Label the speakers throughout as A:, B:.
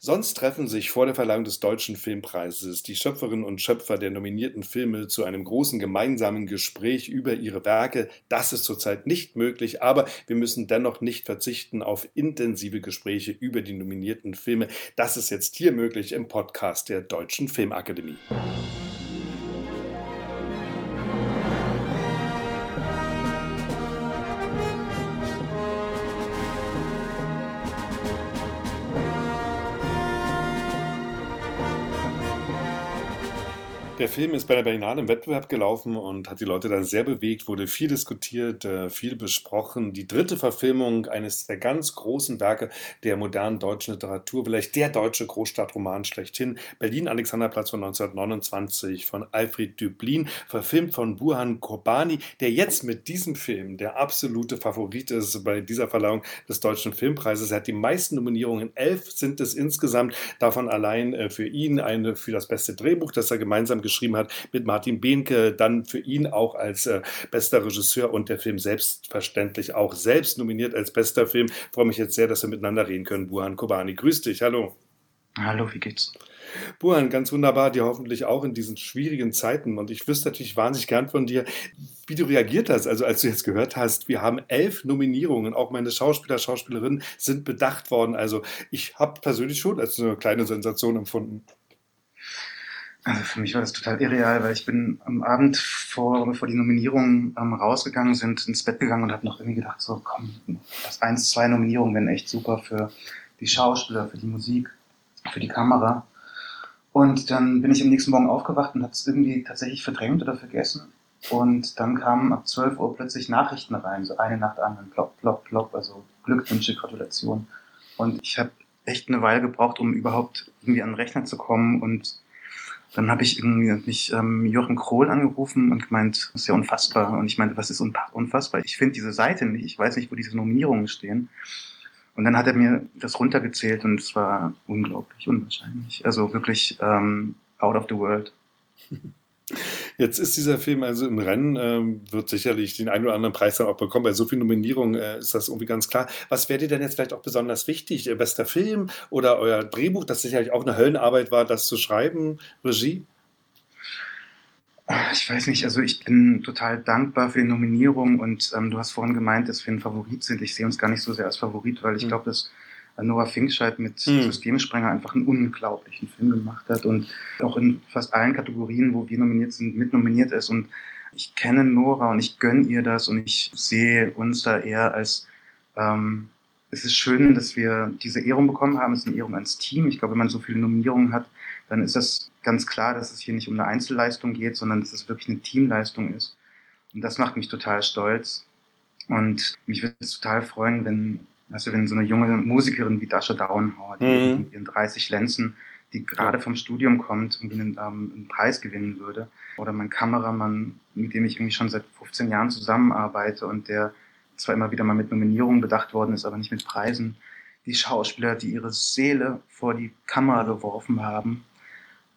A: Sonst treffen sich vor der Verleihung des Deutschen Filmpreises die Schöpferinnen und Schöpfer der nominierten Filme zu einem großen gemeinsamen Gespräch über ihre Werke. Das ist zurzeit nicht möglich, aber wir müssen dennoch nicht verzichten auf intensive Gespräche über die nominierten Filme. Das ist jetzt hier möglich im Podcast der Deutschen Filmakademie. Der Film ist bei der Berlinale im Wettbewerb gelaufen und hat die Leute dann sehr bewegt, wurde viel diskutiert, äh, viel besprochen. Die dritte Verfilmung eines der ganz großen Werke der modernen deutschen Literatur, vielleicht der deutsche Großstadtroman schlechthin, Berlin Alexanderplatz von 1929 von Alfred Döblin, verfilmt von Burhan Kobani, der jetzt mit diesem Film der absolute Favorit ist bei dieser Verleihung des Deutschen Filmpreises. Er hat die meisten Nominierungen, elf sind es insgesamt, davon allein äh, für ihn eine für das beste Drehbuch, das er gemeinsam geschrieben hat mit Martin Behnke, dann für ihn auch als äh, bester Regisseur und der Film selbstverständlich auch selbst nominiert als bester Film. Ich freue mich jetzt sehr, dass wir miteinander reden können. Buhan Kobani, grüß dich, hallo.
B: Hallo, wie geht's?
A: Buhan, ganz wunderbar, dir hoffentlich auch in diesen schwierigen Zeiten. Und ich wüsste natürlich wahnsinnig gern von dir, wie du reagiert hast. Also als du jetzt gehört hast, wir haben elf Nominierungen, auch meine Schauspieler, Schauspielerinnen sind bedacht worden. Also ich habe persönlich schon als eine kleine Sensation empfunden.
B: Also für mich war das total irreal, weil ich bin am Abend vor, bevor die Nominierungen ähm, rausgegangen sind, ins Bett gegangen und habe noch irgendwie gedacht, so komm, das eins, zwei Nominierungen wären echt super für die Schauspieler, für die Musik, für die Kamera. Und dann bin ich am nächsten Morgen aufgewacht und habe es irgendwie tatsächlich verdrängt oder vergessen. Und dann kamen ab 12 Uhr plötzlich Nachrichten rein, so eine nach der anderen, plopp, plopp, plopp, also Glückwünsche, Gratulation. Und ich habe echt eine Weile gebraucht, um überhaupt irgendwie an den Rechner zu kommen und dann habe ich irgendwie mich ähm, Jochen Krohl angerufen und gemeint, das ist ja unfassbar. Und ich meinte, was ist unfassbar? Ich finde diese Seite nicht, ich weiß nicht, wo diese Nominierungen stehen. Und dann hat er mir das runtergezählt und es war unglaublich, unwahrscheinlich. Also wirklich ähm, out of the world.
A: Jetzt ist dieser Film also im Rennen, ähm, wird sicherlich den einen oder anderen Preis dann auch bekommen. Bei so vielen Nominierungen äh, ist das irgendwie ganz klar. Was wäre dir denn jetzt vielleicht auch besonders wichtig? Äh, bester Film oder euer Drehbuch, das sicherlich auch eine Höllenarbeit war, das zu schreiben? Regie?
B: Ich weiß nicht, also ich bin total dankbar für die Nominierung und ähm, du hast vorhin gemeint, dass wir ein Favorit sind. Ich sehe uns gar nicht so sehr als Favorit, weil ich mhm. glaube, dass Nora Finkscheid mit mhm. Systemsprenger einfach einen unglaublichen Film gemacht hat und auch in fast allen Kategorien, wo wir nominiert sind, mitnominiert ist. Und ich kenne Nora und ich gönne ihr das und ich sehe uns da eher als, ähm, es ist schön, dass wir diese Ehrung bekommen haben. Es ist eine Ehrung ans Team. Ich glaube, wenn man so viele Nominierungen hat, dann ist das ganz klar, dass es hier nicht um eine Einzelleistung geht, sondern dass es wirklich eine Teamleistung ist. Und das macht mich total stolz. Und mich würde es total freuen, wenn also wenn so eine junge Musikerin wie Dasha Downhauer, die mhm. mit ihren 30 Lenzen, die gerade vom Studium kommt, irgendwie einen, ähm, einen Preis gewinnen würde. Oder mein Kameramann, mit dem ich irgendwie schon seit 15 Jahren zusammenarbeite und der zwar immer wieder mal mit Nominierungen bedacht worden ist, aber nicht mit Preisen. Die Schauspieler, die ihre Seele vor die Kamera geworfen haben.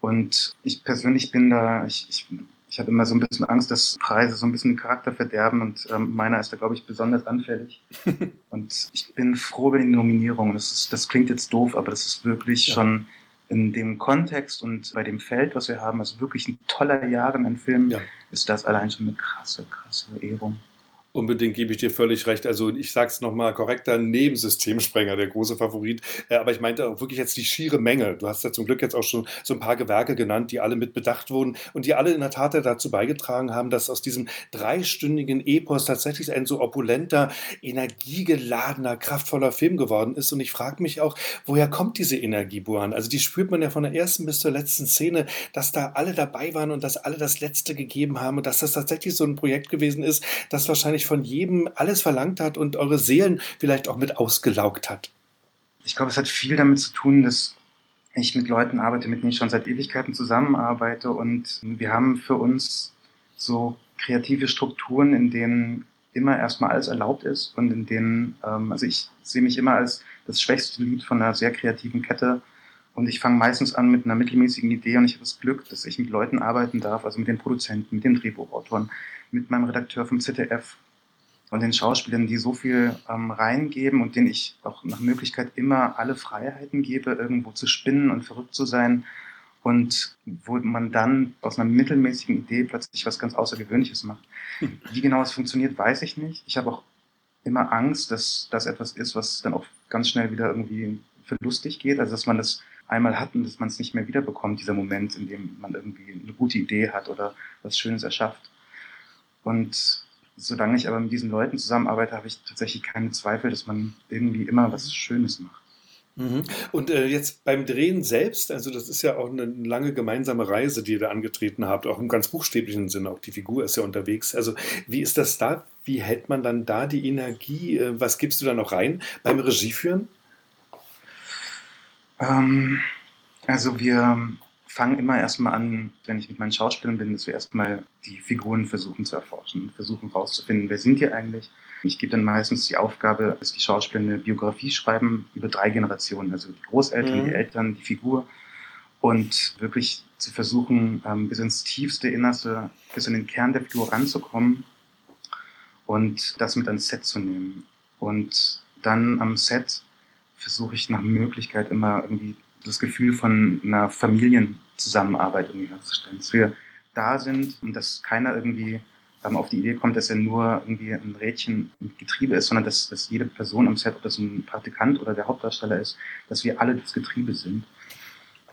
B: Und ich persönlich bin da, ich, ich ich habe immer so ein bisschen Angst, dass Preise so ein bisschen den Charakter verderben und ähm, meiner ist da, glaube ich, besonders anfällig. und ich bin froh über die Nominierung. Das, ist, das klingt jetzt doof, aber das ist wirklich ja. schon in dem Kontext und bei dem Feld, was wir haben, also wirklich ein toller Jahr in einem Film, ja. ist das allein schon eine krasse, krasse Ehrung.
A: Unbedingt gebe ich dir völlig recht. Also ich sage es nochmal korrekter, Nebensystemsprenger, der große Favorit. Äh, aber ich meinte auch wirklich jetzt die schiere Menge. Du hast ja zum Glück jetzt auch schon so ein paar Gewerke genannt, die alle mit bedacht wurden und die alle in der Tat dazu beigetragen haben, dass aus diesem dreistündigen Epos tatsächlich ein so opulenter, energiegeladener, kraftvoller Film geworden ist. Und ich frage mich auch, woher kommt diese Energie, Buan? Also die spürt man ja von der ersten bis zur letzten Szene, dass da alle dabei waren und dass alle das Letzte gegeben haben und dass das tatsächlich so ein Projekt gewesen ist, das wahrscheinlich wahrscheinlich von jedem alles verlangt hat und eure Seelen vielleicht auch mit ausgelaugt hat.
B: Ich glaube, es hat viel damit zu tun, dass ich mit Leuten arbeite, mit denen ich schon seit Ewigkeiten zusammenarbeite und wir haben für uns so kreative Strukturen, in denen immer erstmal alles erlaubt ist und in denen, ähm, also ich sehe mich immer als das schwächste Lied von einer sehr kreativen Kette und ich fange meistens an mit einer mittelmäßigen Idee und ich habe das Glück, dass ich mit Leuten arbeiten darf, also mit den Produzenten, mit den Drehbuchautoren, mit meinem Redakteur vom ZDF, und den Schauspielern, die so viel ähm, reingeben und denen ich auch nach Möglichkeit immer alle Freiheiten gebe, irgendwo zu spinnen und verrückt zu sein. Und wo man dann aus einer mittelmäßigen Idee plötzlich was ganz Außergewöhnliches macht. Wie genau es funktioniert, weiß ich nicht. Ich habe auch immer Angst, dass das etwas ist, was dann auch ganz schnell wieder irgendwie verlustig geht. Also dass man das einmal hat und dass man es nicht mehr wiederbekommt, dieser Moment, in dem man irgendwie eine gute Idee hat oder was Schönes erschafft. Und solange ich aber mit diesen Leuten zusammenarbeite, habe ich tatsächlich keine Zweifel, dass man irgendwie immer was Schönes macht.
A: Mhm. Und äh, jetzt beim Drehen selbst, also das ist ja auch eine lange gemeinsame Reise, die ihr da angetreten habt, auch im ganz buchstäblichen Sinne, auch die Figur ist ja unterwegs. Also wie ist das da? Wie hält man dann da die Energie? Äh, was gibst du da noch rein beim Regieführen?
B: Ähm, also wir fange immer erstmal an, wenn ich mit meinen Schauspielern bin, dass wir erstmal die Figuren versuchen zu erforschen, versuchen rauszufinden, wer sind die eigentlich. Ich gebe dann meistens die Aufgabe, dass die Schauspieler eine Biografie schreiben über drei Generationen, also die Großeltern, mhm. die Eltern, die Figur und wirklich zu versuchen, ähm, bis ins tiefste Innerste, bis in den Kern der Figur ranzukommen und das mit ans Set zu nehmen. Und dann am Set versuche ich nach Möglichkeit immer irgendwie das Gefühl von einer Familienzusammenarbeit irgendwie herzustellen. Dass wir da sind und dass keiner irgendwie ähm, auf die Idee kommt, dass er nur irgendwie ein Rädchen im Getriebe ist, sondern dass, dass jede Person am Set, ob das ein Praktikant oder der Hauptdarsteller ist, dass wir alle das Getriebe sind.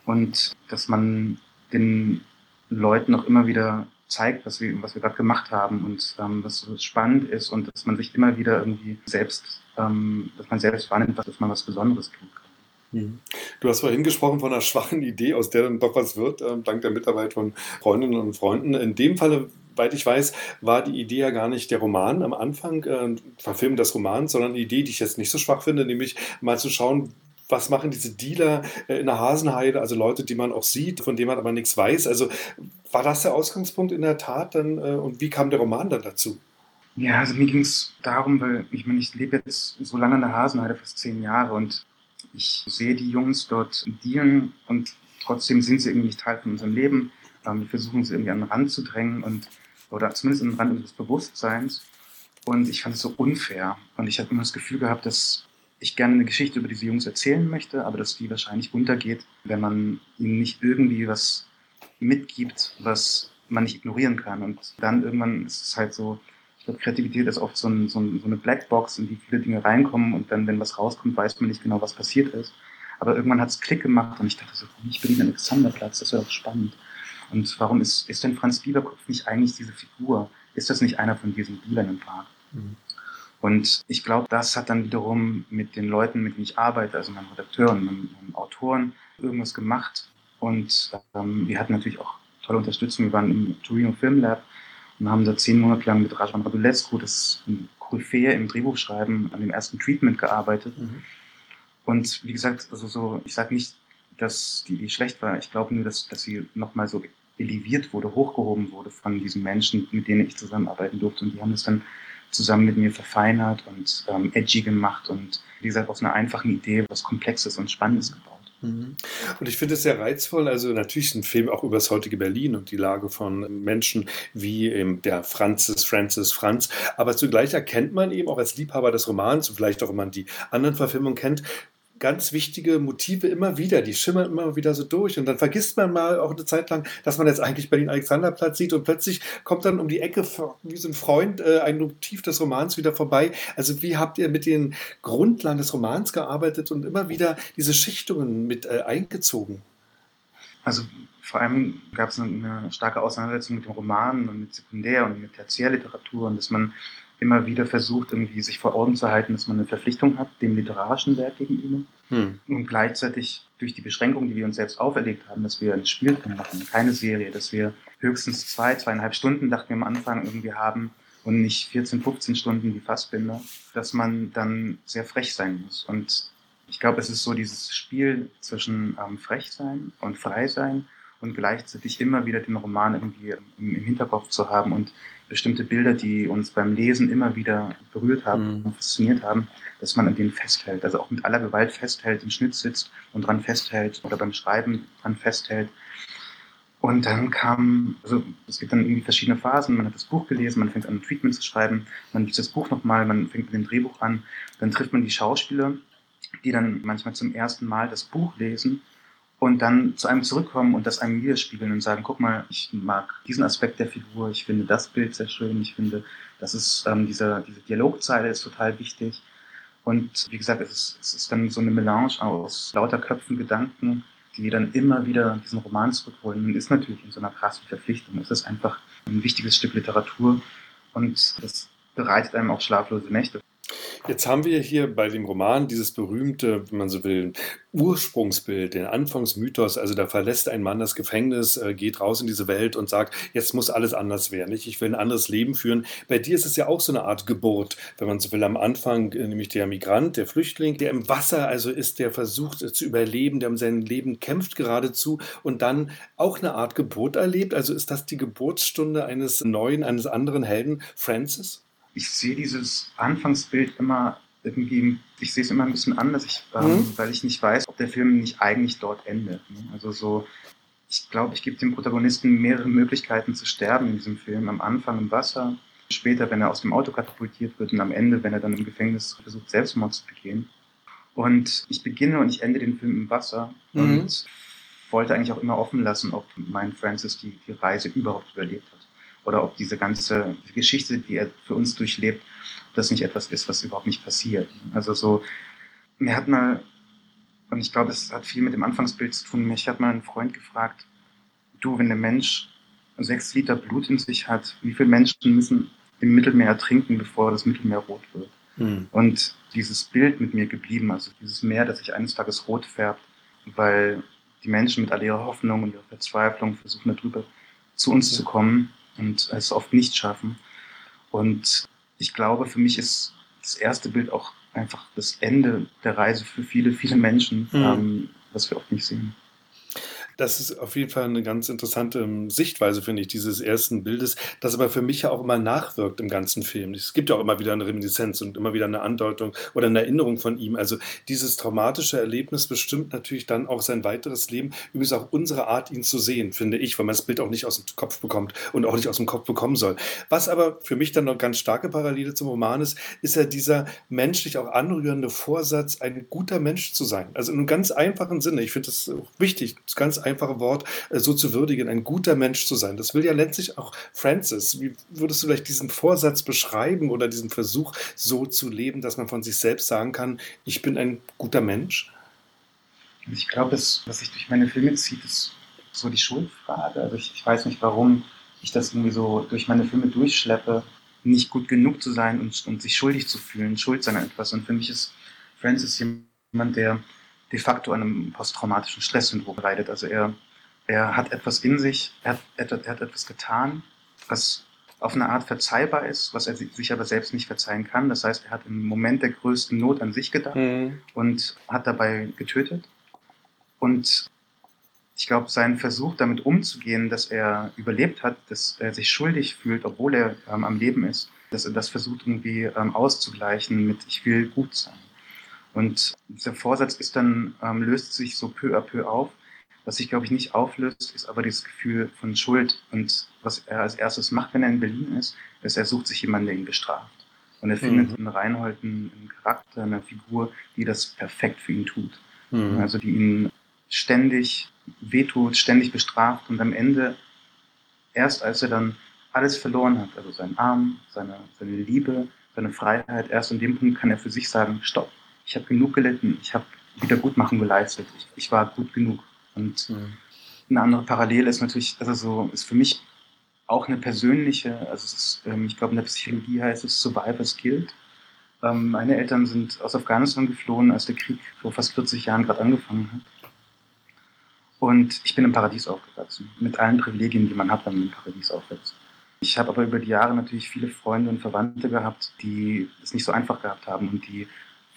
B: Und dass man den Leuten auch immer wieder zeigt, was wir, was wir gerade gemacht haben und ähm, was so spannend ist und dass man sich immer wieder irgendwie selbst, ähm, dass man selbst wahrnimmt, dass man was Besonderes.
A: Mhm. Du hast vorhin gesprochen von einer schwachen Idee, aus der dann doch was wird, äh, dank der Mitarbeit von Freundinnen und Freunden. In dem Falle, soweit ich weiß, war die Idee ja gar nicht der Roman am Anfang, äh, Verfilmen des Romans, sondern eine Idee, die ich jetzt nicht so schwach finde, nämlich mal zu schauen, was machen diese Dealer äh, in der Hasenheide, also Leute, die man auch sieht, von denen man aber nichts weiß. Also war das der Ausgangspunkt in der Tat dann äh, und wie kam der Roman dann dazu?
B: Ja, also mir ging es darum, weil ich meine, ich lebe jetzt so lange in der Hasenheide, fast zehn Jahre und ich sehe die Jungs dort dealen und trotzdem sind sie irgendwie nicht Teil von unserem Leben. Ähm, wir versuchen sie irgendwie an den Rand zu drängen und oder zumindest an den Rand unseres Bewusstseins. Und ich fand es so unfair. Und ich habe immer das Gefühl gehabt, dass ich gerne eine Geschichte über diese Jungs erzählen möchte, aber dass die wahrscheinlich untergeht, wenn man ihnen nicht irgendwie was mitgibt, was man nicht ignorieren kann. Und dann irgendwann ist es halt so, glaube, Kreativität ist oft so, ein, so, ein, so, eine Blackbox, in die viele Dinge reinkommen und dann, wenn was rauskommt, weiß man nicht genau, was passiert ist. Aber irgendwann hat es Klick gemacht und ich dachte so, ich bin am Alexanderplatz, das wäre doch spannend. Und warum ist, ist denn Franz Bieberkopf nicht eigentlich diese Figur? Ist das nicht einer von diesen Bielern im Park? Mhm. Und ich glaube, das hat dann wiederum mit den Leuten, mit denen ich arbeite, also meinem Redakteur und meinem, meinem Autoren, irgendwas gemacht. Und ähm, wir hatten natürlich auch tolle Unterstützung. Wir waren im Torino Film Lab und haben da zehn Monate lang mit Rajan Radulescu, das Koryphäe im Drehbuchschreiben, an dem ersten Treatment gearbeitet. Mhm. Und wie gesagt, also so, ich sage nicht, dass die Idee schlecht war. Ich glaube nur, dass, dass sie nochmal so eleviert wurde, hochgehoben wurde von diesen Menschen, mit denen ich zusammenarbeiten durfte. Und die haben das dann zusammen mit mir verfeinert und ähm, edgy gemacht und wie gesagt aus einer einfachen Idee was Komplexes und Spannendes gebaut.
A: Mhm. Und ich finde es sehr reizvoll. Also natürlich ist ein Film auch über das heutige Berlin und die Lage von Menschen wie der Francis, Francis, Franz. Aber zugleich erkennt man eben auch als Liebhaber des Romans und vielleicht auch, wenn man die anderen Verfilmungen kennt, ganz wichtige Motive immer wieder, die schimmern immer wieder so durch. Und dann vergisst man mal auch eine Zeit lang, dass man jetzt eigentlich Berlin-Alexanderplatz sieht und plötzlich kommt dann um die Ecke wie so ein Freund äh, ein Motiv des Romans wieder vorbei. Also wie habt ihr mit den Grundlagen des Romans gearbeitet und immer wieder diese Schichtungen mit äh, eingezogen?
B: Also vor allem gab es eine, starke Auseinandersetzung mit dem Roman und mit Sekundär- und mit Tertiärliteratur und dass man immer wieder versucht, irgendwie sich vor Augen zu halten, dass man eine Verpflichtung hat, dem literarischen Werk gegenüber. Hm. Und gleichzeitig durch die Beschränkungen, die wir uns selbst auferlegt haben, dass wir ein Spielfilm machen, keine Serie, dass wir höchstens zwei, zweieinhalb Stunden, dachten wir am Anfang, irgendwie haben und nicht 14, 15 Stunden wie Fassbinder, dass man dann sehr frech sein muss. Und ich glaube, es ist so dieses Spiel zwischen ähm, frech sein und frei sein und gleichzeitig immer wieder den Roman irgendwie im, im Hinterkopf zu haben und bestimmte Bilder, die uns beim Lesen immer wieder berührt haben mhm. und fasziniert haben, dass man an denen festhält. Also auch mit aller Gewalt festhält, im Schnitt sitzt und dran festhält oder beim Schreiben dran festhält. Und dann kam, also es gibt dann irgendwie verschiedene Phasen. Man hat das Buch gelesen, man fängt an, ein Treatment zu schreiben, man liest das Buch nochmal, man fängt mit dem Drehbuch an, dann trifft man die Schauspieler, die dann manchmal zum ersten Mal das Buch lesen und dann zu einem zurückkommen und das einem widerspiegeln und sagen, guck mal, ich mag diesen Aspekt der Figur, ich finde das Bild sehr schön, ich finde, das ist ähm, diese, diese Dialogzeile ist total wichtig. Und wie gesagt, es ist, es ist dann so eine Melange aus lauter Köpfen, Gedanken, die dann immer wieder diesen Roman zurückholen. Und ist natürlich in so einer krassen Verpflichtung. Es ist einfach ein wichtiges Stück Literatur und das bereitet einem auch schlaflose Nächte.
A: Jetzt haben wir hier bei dem Roman dieses berühmte, wenn man so will, Ursprungsbild, den Anfangsmythos. Also da verlässt ein Mann das Gefängnis, äh, geht raus in diese Welt und sagt, jetzt muss alles anders werden. Ich will ein anderes Leben führen. Bei dir ist es ja auch so eine Art Geburt, wenn man so will. Am Anfang äh, nämlich der Migrant, der Flüchtling, der im Wasser also ist, der versucht äh, zu überleben, der um sein Leben kämpft geradezu und dann auch eine Art Geburt erlebt. Also ist das die Geburtsstunde eines neuen, eines anderen Helden, Francis?
B: Ich sehe dieses Anfangsbild immer irgendwie, ich sehe es immer ein bisschen anders, ich, ähm, mhm. weil ich nicht weiß, ob der Film nicht eigentlich dort endet. Ne? Also so, ich glaube, ich gebe dem Protagonisten mehrere Möglichkeiten zu sterben in diesem Film. Am Anfang im Wasser, später, wenn er aus dem Auto katapultiert wird und am Ende, wenn er dann im Gefängnis versucht, Selbstmord zu begehen. Und ich beginne und ich ende den Film im Wasser mhm. und wollte eigentlich auch immer offen lassen, ob mein Francis die, die Reise überhaupt überlebt hat oder ob diese ganze Geschichte, die er für uns durchlebt, das nicht etwas ist, was überhaupt nicht passiert. Also so, mir hat mal, und ich glaube, es hat viel mit dem Anfangsbild zu tun, mich hat mal ein Freund gefragt, du, wenn der Mensch sechs Liter Blut in sich hat, wie viele Menschen müssen im Mittelmeer ertrinken, bevor das Mittelmeer rot wird? Mhm. Und dieses Bild mit mir geblieben, also dieses Meer, das sich eines Tages rot färbt, weil die Menschen mit all ihrer Hoffnung und ihrer Verzweiflung versuchen darüber zu uns zu kommen und es oft nicht schaffen. Und ich glaube, für mich ist das erste Bild auch einfach das Ende der Reise für viele, viele Menschen, mhm. ähm, was wir oft nicht sehen.
A: Das ist auf jeden Fall eine ganz interessante ähm, Sichtweise, finde ich, dieses ersten Bildes, das aber für mich ja auch immer nachwirkt im ganzen Film. Es gibt ja auch immer wieder eine Reminiszenz und immer wieder eine Andeutung oder eine Erinnerung von ihm. Also dieses traumatische Erlebnis bestimmt natürlich dann auch sein weiteres Leben, übrigens auch unsere Art, ihn zu sehen, finde ich, weil man das Bild auch nicht aus dem Kopf bekommt und auch nicht aus dem Kopf bekommen soll. Was aber für mich dann noch ganz starke Parallele zum Roman ist, ist ja dieser menschlich auch anrührende Vorsatz, ein guter Mensch zu sein. Also in einem ganz einfachen Sinne. Ich finde das wichtig, ganz einfach einfache Wort äh, so zu würdigen, ein guter Mensch zu sein. Das will ja letztlich auch Francis. Wie würdest du vielleicht diesen Vorsatz beschreiben oder diesen Versuch, so zu leben, dass man von sich selbst sagen kann, ich bin ein guter Mensch?
B: Ich glaube, was sich durch meine Filme zieht, ist so die Schuldfrage. Also ich, ich weiß nicht, warum ich das irgendwie so durch meine Filme durchschleppe, nicht gut genug zu sein und, und sich schuldig zu fühlen, schuld sein an etwas. Und für mich ist Francis jemand, der de facto an einem posttraumatischen Stresssyndrom leidet. Also er, er hat etwas in sich, er hat, er hat etwas getan, was auf eine Art verzeihbar ist, was er sich aber selbst nicht verzeihen kann. Das heißt, er hat im Moment der größten Not an sich gedacht mhm. und hat dabei getötet. Und ich glaube, sein Versuch damit umzugehen, dass er überlebt hat, dass er sich schuldig fühlt, obwohl er ähm, am Leben ist, dass er das versucht irgendwie ähm, auszugleichen mit ich will gut sein. Und dieser Vorsatz ist dann, ähm, löst sich so peu à peu auf. Was sich, glaube ich, nicht auflöst, ist aber dieses Gefühl von Schuld. Und was er als erstes macht, wenn er in Berlin ist, ist, er sucht sich jemanden, der ihn bestraft. Und er mhm. findet in Reinhold einen Charakter, eine Figur, die das perfekt für ihn tut. Mhm. Also die ihn ständig wehtut, ständig bestraft und am Ende, erst als er dann alles verloren hat, also seinen Arm, seine, seine Liebe, seine Freiheit, erst an dem Punkt kann er für sich sagen, stopp, ich habe genug gelitten, ich habe Wiedergutmachung geleistet, ich, ich, war gut genug. Und mhm. eine andere Parallele ist natürlich, also so, ist für mich auch eine persönliche, also ist, ähm, ich glaube in der Psychologie heißt es Survivor's Guilt. Ähm, meine Eltern sind aus Afghanistan geflohen, als der Krieg vor fast 40 Jahren gerade angefangen hat. Und ich bin im Paradies aufgewachsen, mit allen Privilegien, die man hat, wenn man im Paradies aufwächst. Ich habe aber über die Jahre natürlich viele Freunde und Verwandte gehabt, die es nicht so einfach gehabt haben und die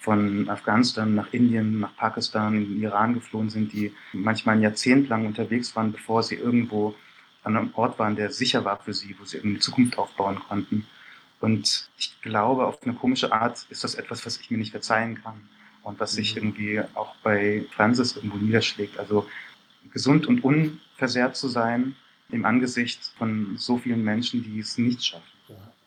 B: von Afghanistan nach Indien, nach Pakistan, in den Iran geflohen sind, die manchmal ein Jahrzehnt lang unterwegs waren, bevor sie irgendwo an einem Ort waren, der sicher war für sie, wo sie eine Zukunft aufbauen konnten. Und ich glaube, auf eine komische Art ist das etwas, was ich mir nicht verzeihen kann und was sich mhm. irgendwie auch bei Francis irgendwo niederschlägt. Also gesund und unversehrt zu sein im Angesicht von so vielen Menschen, die es nicht schaffen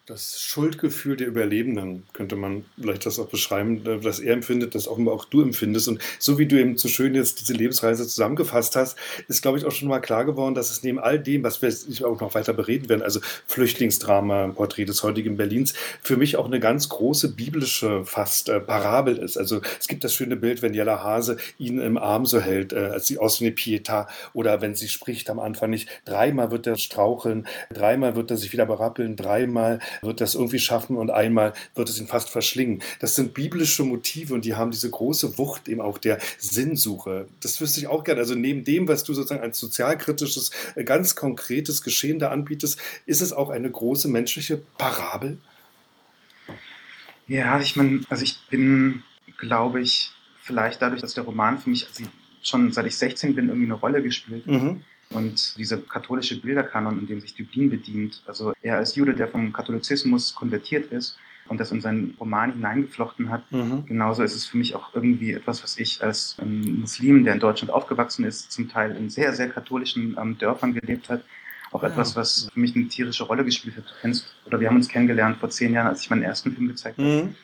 A: das Schuldgefühl der Überlebenden, könnte man vielleicht das auch beschreiben, äh, dass er empfindet, das auch, auch du empfindest. Und so wie du eben so schön jetzt diese Lebensreise zusammengefasst hast, ist, glaube ich, auch schon mal klar geworden, dass es neben all dem, was wir auch noch weiter bereden werden, also Flüchtlingsdrama, Porträt des heutigen Berlins, für mich auch eine ganz große biblische fast äh, Parabel ist. Also es gibt das schöne Bild, wenn Jella Hase ihn im Arm so hält, äh, als sie aus wie eine Pietà, oder wenn sie spricht am Anfang nicht. Dreimal wird er straucheln, dreimal wird er sich wieder berappeln, dreimal wird das irgendwie schaffen und einmal wird es ihn fast verschlingen. Das sind biblische Motive und die haben diese große Wucht eben auch der Sinnsuche. Das wüsste ich auch gerne. Also neben dem, was du sozusagen als sozialkritisches, äh, ganz konkretes Geschehen da anbietest, ist es auch eine große menschliche Parabel?
B: Ja, ich meine, also ich bin, glaube ich, vielleicht dadurch, dass der Roman für mich also schon seit ich 16 bin irgendwie eine Rolle gespielt mhm. Und dieser katholische Bilderkanon, in dem sich Dublin bedient, also er als Jude, der vom Katholizismus konvertiert ist und das in seinen Roman hineingeflochten hat, mhm. genauso ist es für mich auch irgendwie etwas, was ich als ähm, Muslim, der in Deutschland aufgewachsen ist, zum Teil in sehr, sehr katholischen ähm, Dörfern gelebt hat, auch ja. etwas, was für mich eine tierische Rolle gespielt hat. Du kennst, oder wir haben uns kennengelernt vor zehn Jahren, als ich meinen ersten Film gezeigt mhm. habe,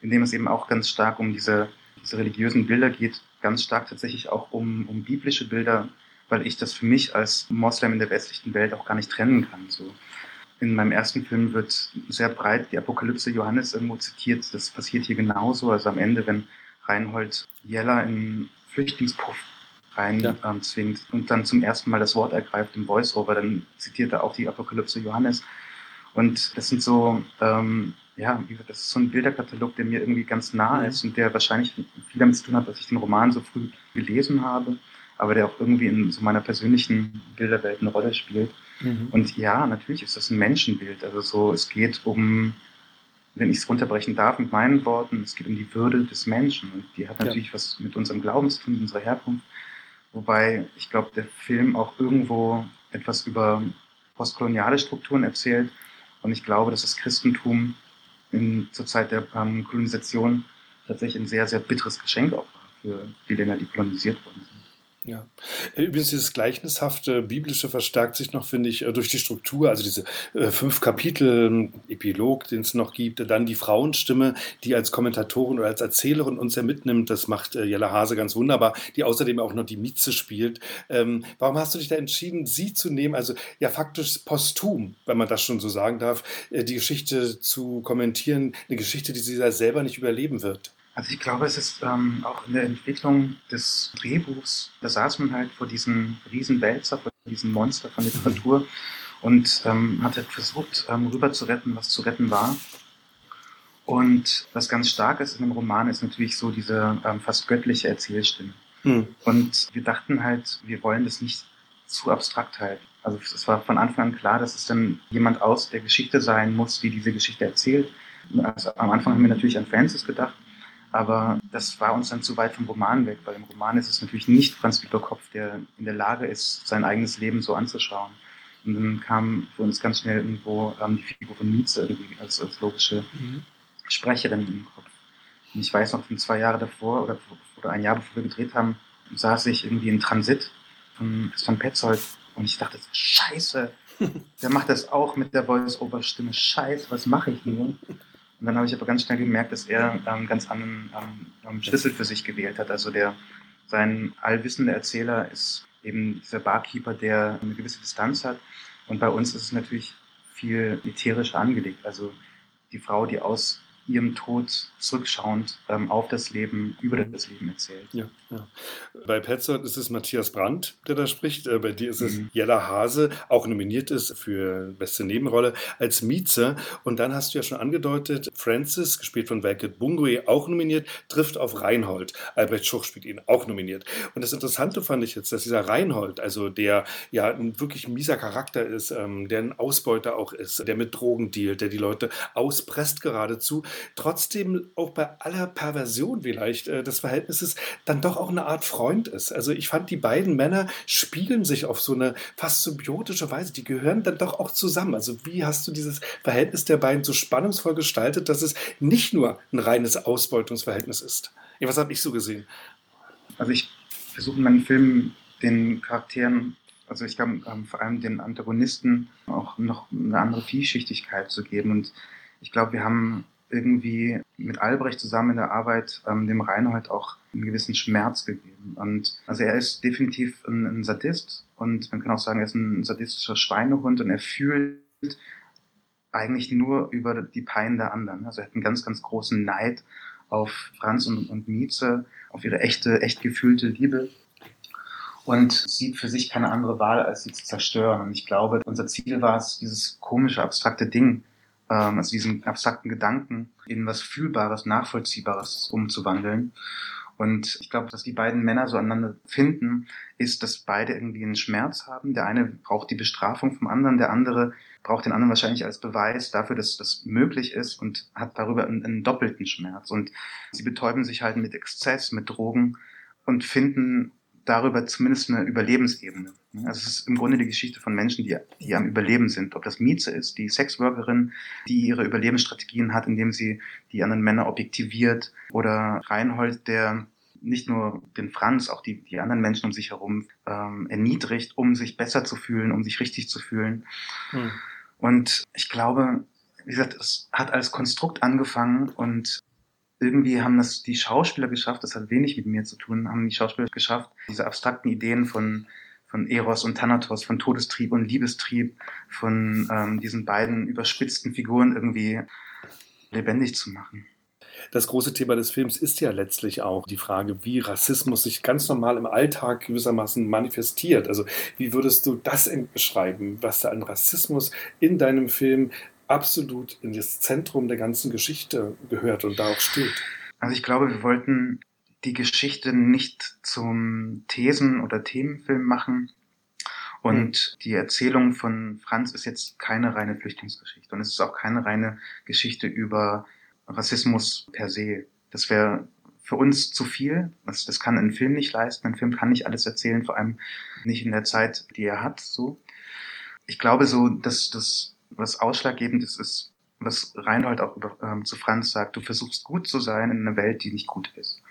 B: in dem es eben auch ganz stark um diese, diese religiösen Bilder geht, ganz stark tatsächlich auch um, um biblische Bilder, weil ich das für mich als Moslem in der westlichen Welt auch gar nicht trennen kann. So. In meinem ersten Film wird sehr breit die Apokalypse Johannes irgendwo zitiert. Das passiert hier genauso. Also am Ende, wenn Reinhold Jeller in Flüchtlingspuff rein ja. ähm, zwingt und dann zum ersten Mal das Wort ergreift im Voiceover, dann zitiert er auch die Apokalypse Johannes. Und das sind so, ähm, ja, das ist so ein Bilderkatalog, der mir irgendwie ganz nah mhm. ist und der wahrscheinlich viel damit zu tun hat, dass ich den Roman so früh gelesen habe aber der auch irgendwie in so meiner persönlichen Bilderwelt eine Rolle spielt. Mhm. Und ja, natürlich ist das ein Menschenbild. Also so, es geht um, wenn ich es runterbrechen darf mit meinen Worten, es geht um die Würde des Menschen. Und die hat natürlich ja. was mit unserem Glauben zu tun, mit unserer Herkunft. Wobei ich glaube, der Film auch irgendwo etwas über postkoloniale Strukturen erzählt. Und ich glaube, dass das Christentum in, zur Zeit der ähm, Kolonisation tatsächlich ein sehr, sehr bitteres Geschenk auch war für die Länder, die kolonisiert worden sind.
A: Ja. Übrigens, dieses gleichnishafte Biblische verstärkt sich noch, finde ich, äh, durch die Struktur, also diese äh, fünf Kapitel, Epilog, den es noch gibt, dann die Frauenstimme, die als Kommentatorin oder als Erzählerin uns ja mitnimmt, das macht äh, Jella Hase ganz wunderbar, die außerdem auch noch die Mieze spielt. Ähm, warum hast du dich da entschieden, sie zu nehmen, also ja faktisch posthum, wenn man das schon so sagen darf, die Geschichte zu kommentieren, eine Geschichte, die sie selber nicht überleben wird?
B: Also ich glaube, es ist ähm, auch in der Entwicklung des Drehbuchs, da saß man halt vor diesem Riesenwälzer, vor diesem Monster von Literatur und ähm, hat halt versucht, ähm, rüber zu retten, was zu retten war. Und was ganz stark ist in dem Roman, ist natürlich so diese ähm, fast göttliche Erzählstimme. Mhm. Und wir dachten halt, wir wollen das nicht zu abstrakt halten. Also es war von Anfang an klar, dass es dann jemand aus der Geschichte sein muss, die diese Geschichte erzählt. Also am Anfang haben wir natürlich an Francis gedacht, aber das war uns dann zu weit vom Roman weg, weil im Roman ist es natürlich nicht Franz Kopf, der in der Lage ist, sein eigenes Leben so anzuschauen. Und dann kam für uns ganz schnell irgendwo ähm, die Figur von Nietzsche irgendwie als, als logische mhm. Sprecherin im Kopf. Und ich weiß noch, zwei Jahre davor oder, oder ein Jahr bevor wir gedreht haben, saß ich irgendwie in Transit von, von Petzold und ich dachte, scheiße, der macht das auch mit der Voice-Over-Stimme. Scheiße, was mache ich hier? Und dann habe ich aber ganz schnell gemerkt, dass er ähm, ganz anderen ähm, Schlüssel für sich gewählt hat. Also der, sein allwissender Erzähler ist eben dieser Barkeeper, der eine gewisse Distanz hat. Und bei uns ist es natürlich viel ätherischer angelegt. Also die Frau, die aus ihrem Tod zurückschauend ähm, auf das Leben, über das Leben erzählt.
A: Ja, ja. Bei Petzold ist es Matthias Brandt, der da spricht. Äh, bei dir ist es mhm. Jella Hase, auch nominiert ist für beste Nebenrolle als Mieze. Und dann hast du ja schon angedeutet, Francis, gespielt von Welket Bungui, auch nominiert, trifft auf Reinhold. Albrecht Schuch spielt ihn auch nominiert. Und das Interessante fand ich jetzt, dass dieser Reinhold, also der ja ein wirklich mieser Charakter ist, ähm, der ein Ausbeuter auch ist, der mit Drogen dealt, der die Leute auspresst geradezu, trotzdem auch bei aller Perversion vielleicht äh, des Verhältnisses dann doch auch eine Art Freund ist. Also ich fand, die beiden Männer spiegeln sich auf so eine fast symbiotische Weise. Die gehören dann doch auch zusammen. Also wie hast du dieses Verhältnis der beiden so spannungsvoll gestaltet, dass es nicht nur ein reines Ausbeutungsverhältnis ist? Was habe ich so gesehen?
B: Also ich versuche in meinen Filmen den Charakteren, also ich glaube ähm, vor allem den Antagonisten auch noch eine andere Vielschichtigkeit zu geben. Und ich glaube, wir haben irgendwie mit Albrecht zusammen in der Arbeit ähm, dem Reinhold auch einen gewissen Schmerz gegeben. Und also er ist definitiv ein, ein Sadist und man kann auch sagen, er ist ein sadistischer Schweinehund und er fühlt eigentlich nur über die Pein der anderen. Also er hat einen ganz, ganz großen Neid auf Franz und, und Mieze, auf ihre echte, echt gefühlte Liebe und sieht für sich keine andere Wahl, als sie zu zerstören. Und ich glaube, unser Ziel war es, dieses komische, abstrakte Ding, ähm, also diesen abstrakten Gedanken in was Fühlbares, Nachvollziehbares umzuwandeln. Und ich glaube, dass die beiden Männer so aneinander finden, ist, dass beide irgendwie einen Schmerz haben. Der eine braucht die Bestrafung vom anderen, der andere braucht den anderen wahrscheinlich als Beweis dafür, dass das möglich ist und hat darüber einen, einen doppelten Schmerz. Und sie betäuben sich halt mit Exzess, mit Drogen und finden darüber zumindest eine Überlebensebene. Also es ist im Grunde die Geschichte von Menschen, die, die am Überleben sind. Ob das Mieze ist, die Sexworkerin, die ihre Überlebensstrategien hat, indem sie die anderen Männer objektiviert, oder Reinhold, der nicht nur den Franz, auch die, die anderen Menschen um sich herum ähm, erniedrigt, um sich besser zu fühlen, um sich richtig zu fühlen. Hm. Und ich glaube, wie gesagt, es hat als Konstrukt angefangen und irgendwie haben das die Schauspieler geschafft, das hat wenig mit mir zu tun, haben die Schauspieler geschafft, diese abstrakten Ideen von, von Eros und Thanatos, von Todestrieb und Liebestrieb, von ähm, diesen beiden überspitzten Figuren irgendwie lebendig zu machen.
A: Das große Thema des Films ist ja letztlich auch die Frage, wie Rassismus sich ganz normal im Alltag gewissermaßen manifestiert. Also wie würdest du das beschreiben, was da an Rassismus in deinem Film absolut in das Zentrum der ganzen Geschichte gehört und da auch steht?
B: Also ich glaube, wir wollten die Geschichte nicht zum Thesen- oder Themenfilm machen. Und mhm. die Erzählung von Franz ist jetzt keine reine Flüchtlingsgeschichte. Und es ist auch keine reine Geschichte über Rassismus per se. Das wäre für uns zu viel. Das, das kann ein Film nicht leisten. Ein Film kann nicht alles erzählen, vor allem nicht in der Zeit, die er hat. So. Ich glaube so, dass das, was ausschlaggebend ist, ist, was Reinhold auch über, ähm, zu Franz sagt, du versuchst gut zu sein in einer Welt, die nicht gut ist.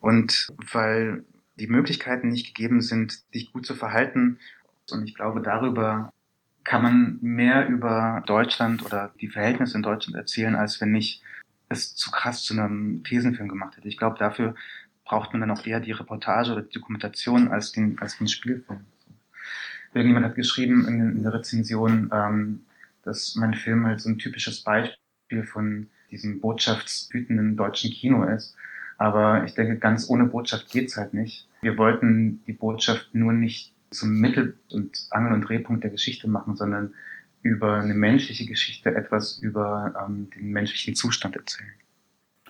B: Und weil die Möglichkeiten nicht gegeben sind, dich gut zu verhalten, und ich glaube, darüber kann man mehr über Deutschland oder die Verhältnisse in Deutschland erzählen, als wenn ich es zu krass zu einem Thesenfilm gemacht hätte. Ich glaube, dafür braucht man dann auch eher die Reportage oder die Dokumentation als den, als den Spielfilm. Irgendjemand hat geschrieben in, in der Rezension, ähm, dass mein Film halt so ein typisches Beispiel von diesem botschaftswütenden deutschen Kino ist. Aber ich denke, ganz ohne Botschaft geht's halt nicht. Wir wollten die Botschaft nur nicht zum Mittel- und Angel- und Drehpunkt der Geschichte machen, sondern über eine menschliche Geschichte etwas über ähm, den menschlichen Zustand erzählen.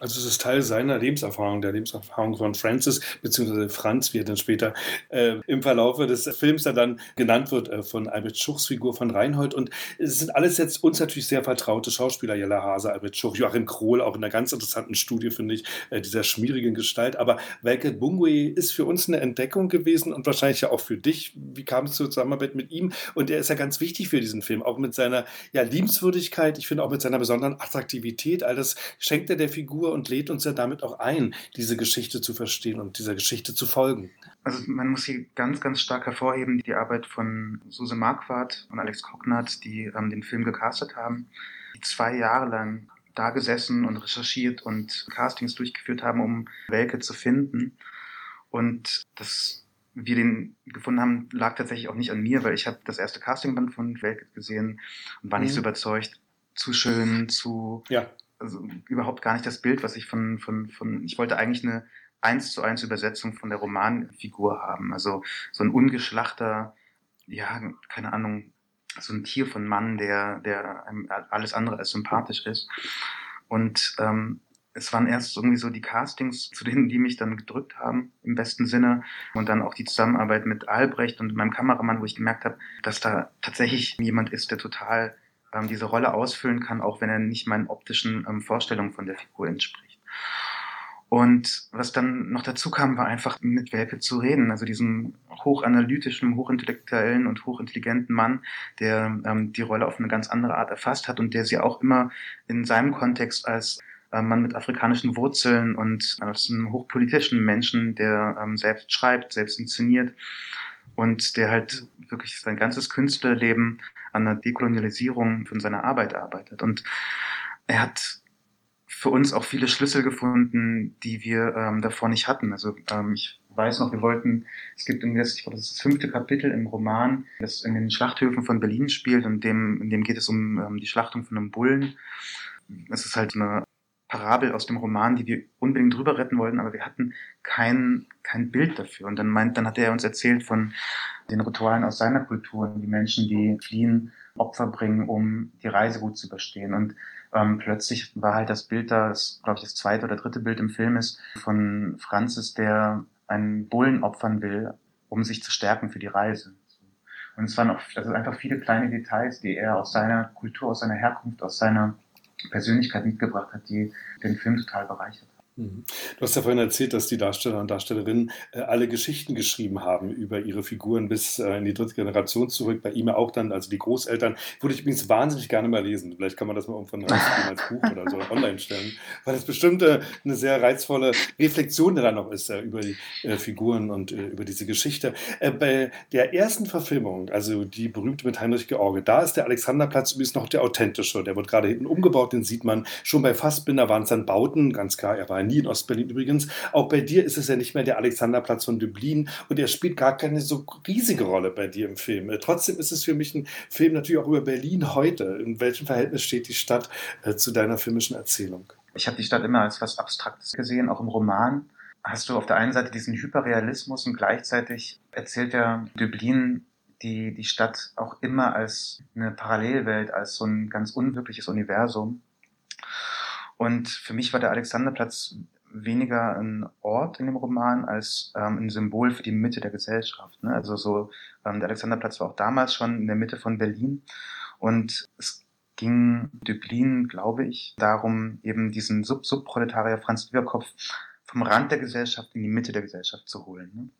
A: Also es ist Teil seiner Lebenserfahrung, der Lebenserfahrung von Francis, beziehungsweise Franz, wie er dann später äh, im Verlaufe des Films dann genannt wird, äh, von Albert Schuchs Figur von Reinhold. Und es sind alles jetzt uns natürlich sehr vertraute Schauspieler, Jella Hase, Albert Schuch, Joachim Krohl, auch in einer ganz interessanten Studie, finde ich, äh, dieser schmierigen Gestalt. Aber Welke Bungwe ist für uns eine Entdeckung gewesen und wahrscheinlich ja auch für dich. Wie kam es zur Zusammenarbeit mit ihm? Und er ist ja ganz wichtig für diesen Film, auch mit seiner ja, Liebenswürdigkeit, ich finde auch mit seiner besonderen Attraktivität. All das schenkt er der Figur und lädt uns ja damit auch ein, diese Geschichte zu verstehen und dieser Geschichte zu folgen.
B: Also man muss hier ganz, ganz stark hervorheben, die Arbeit von Suse Marquardt und Alex Kognat, die ähm, den Film gecastet haben, die zwei Jahre lang da gesessen und recherchiert und Castings durchgeführt haben, um Welke zu finden. Und dass wir den gefunden haben, lag tatsächlich auch nicht an mir, weil ich habe das erste Castingband von Welke gesehen und war nicht mhm. so überzeugt. Zu schön, zu ja also überhaupt gar nicht das Bild, was ich von, von, von, ich wollte eigentlich eine eins zu eins Übersetzung von der Romanfigur haben. Also so ein ungeschlachter, ja, keine Ahnung, so ein Tier von Mann, der, der alles andere als sympathisch ist. Und ähm, es waren erst irgendwie so die Castings, zu denen die mich dann gedrückt haben, im besten Sinne. Und dann auch die Zusammenarbeit mit Albrecht und meinem Kameramann, wo ich gemerkt habe, dass da tatsächlich jemand ist, der total ähm, diese Rolle ausfüllen kann, auch wenn er nicht meinen optischen ähm, Vorstellungen von der Figur entspricht. Und was dann noch dazu kam, war einfach mit Welpe zu reden, also diesem hochanalytischen, hochintellektuellen und hochintelligenten Mann, der ähm, die Rolle auf eine ganz andere Art erfasst hat und der sie auch immer in seinem Kontext als äh, Mann mit afrikanischen Wurzeln und als einem hochpolitischen Menschen, der ähm, selbst schreibt, selbst inszeniert, und der halt wirklich sein ganzes Künstlerleben an der Dekolonialisierung von seiner Arbeit arbeitet. Und er hat für uns auch viele Schlüssel gefunden, die wir ähm, davor nicht hatten. Also ähm, ich weiß noch, wir wollten, es gibt irgendwie das, ich glaube, das ist das fünfte Kapitel im Roman, das in den Schlachthöfen von Berlin spielt und dem, in dem geht es um ähm, die Schlachtung von einem Bullen. Es ist halt eine Parabel aus dem Roman, die wir unbedingt drüber retten wollten, aber wir hatten kein, kein Bild dafür. Und dann meint, dann hat er uns erzählt von den Ritualen aus seiner Kultur, die Menschen, die fliehen, Opfer bringen, um die Reise gut zu überstehen. Und ähm, plötzlich war halt das Bild da, das glaube ich das zweite oder dritte Bild im Film ist, von Francis, der einen Bullen opfern will, um sich zu stärken für die Reise. Und es waren auch, also einfach viele kleine Details, die er aus seiner Kultur, aus seiner Herkunft, aus seiner Persönlichkeit mitgebracht hat, die den Film total bereichert.
A: Mhm. Du hast ja vorhin erzählt, dass die Darsteller und Darstellerinnen äh, alle Geschichten geschrieben haben über ihre Figuren bis äh, in die dritte Generation zurück. Bei ihm auch dann, also die Großeltern, würde ich übrigens wahnsinnig gerne mal lesen. Vielleicht kann man das mal irgendwann als Buch oder so online stellen, weil es bestimmt äh, eine sehr reizvolle Reflexion da noch ist über die Figuren und über diese Geschichte. bei der ersten Verfilmung, also die berühmte mit Heinrich George, da ist der Alexanderplatz übrigens noch der authentische. Der wird gerade hinten umgebaut, den sieht man. Schon bei Fassbinder waren es dann Bauten, ganz klar, er war ein nie in Ostberlin übrigens. Auch bei dir ist es ja nicht mehr der Alexanderplatz von Dublin und er spielt gar keine so riesige Rolle bei dir im Film. Äh, trotzdem ist es für mich ein Film natürlich auch über Berlin heute. In welchem Verhältnis steht die Stadt äh, zu deiner filmischen Erzählung?
B: Ich habe die Stadt immer als was Abstraktes gesehen, auch im Roman. Hast du auf der einen Seite diesen Hyperrealismus und gleichzeitig erzählt ja Dublin die, die Stadt auch immer als eine Parallelwelt, als so ein ganz unwirkliches Universum. Und für mich war der Alexanderplatz weniger ein Ort in dem Roman als ähm, ein Symbol für die Mitte der Gesellschaft. Ne? Also so, ähm, der Alexanderplatz war auch damals schon in der Mitte von Berlin und es ging Dublin, glaube ich, darum, eben diesen Sub-Subproletarier Franz Lieberkopf vom Rand der Gesellschaft in die Mitte der Gesellschaft zu holen. Ne?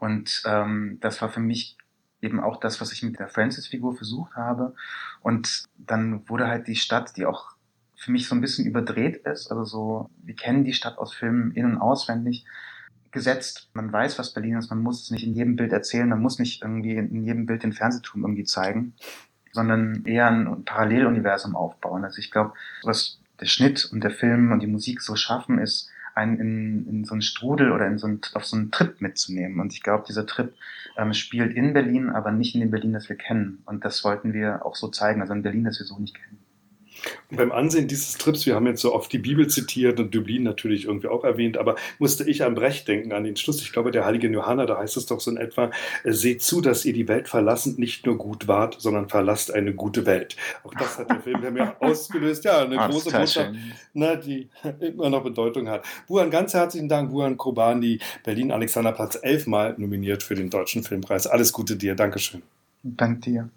B: Und ähm, das war für mich eben auch das, was ich mit der Francis-Figur versucht habe. Und dann wurde halt die Stadt, die auch für mich so ein bisschen überdreht ist. Also so, wir kennen die Stadt aus Filmen in- und auswendig gesetzt. Man weiß, was Berlin ist. Man muss es nicht in jedem Bild erzählen. Man muss nicht irgendwie in jedem Bild den Fernsehturm irgendwie zeigen, sondern eher ein Paralleluniversum aufbauen. Also ich glaube, was der Schnitt und der Film und die Musik so schaffen, ist, einen in, in so einen Strudel oder in so einen, auf so einen Trip mitzunehmen. Und ich glaube, dieser Trip ähm, spielt in Berlin, aber nicht in dem Berlin, das wir kennen. Und das wollten wir auch so zeigen, also ein Berlin, das wir so nicht kennen.
A: Und beim Ansehen dieses Trips, wir haben jetzt so oft die Bibel zitiert und Dublin natürlich irgendwie auch erwähnt, aber musste ich an Brecht denken, an den Schluss. Ich glaube, der heilige Johanna, da heißt es doch so in etwa, äh, seht zu, dass ihr die Welt verlassend nicht nur gut wart, sondern verlasst eine gute Welt. Auch das hat der Film ja mir ausgelöst. Ja, eine große Botschaft, ne, die immer noch Bedeutung hat. Buhan, ganz herzlichen Dank, Buhan Kobani, Berlin Alexanderplatz elfmal nominiert für den Deutschen Filmpreis. Alles Gute dir, Dankeschön.
B: Danke dir.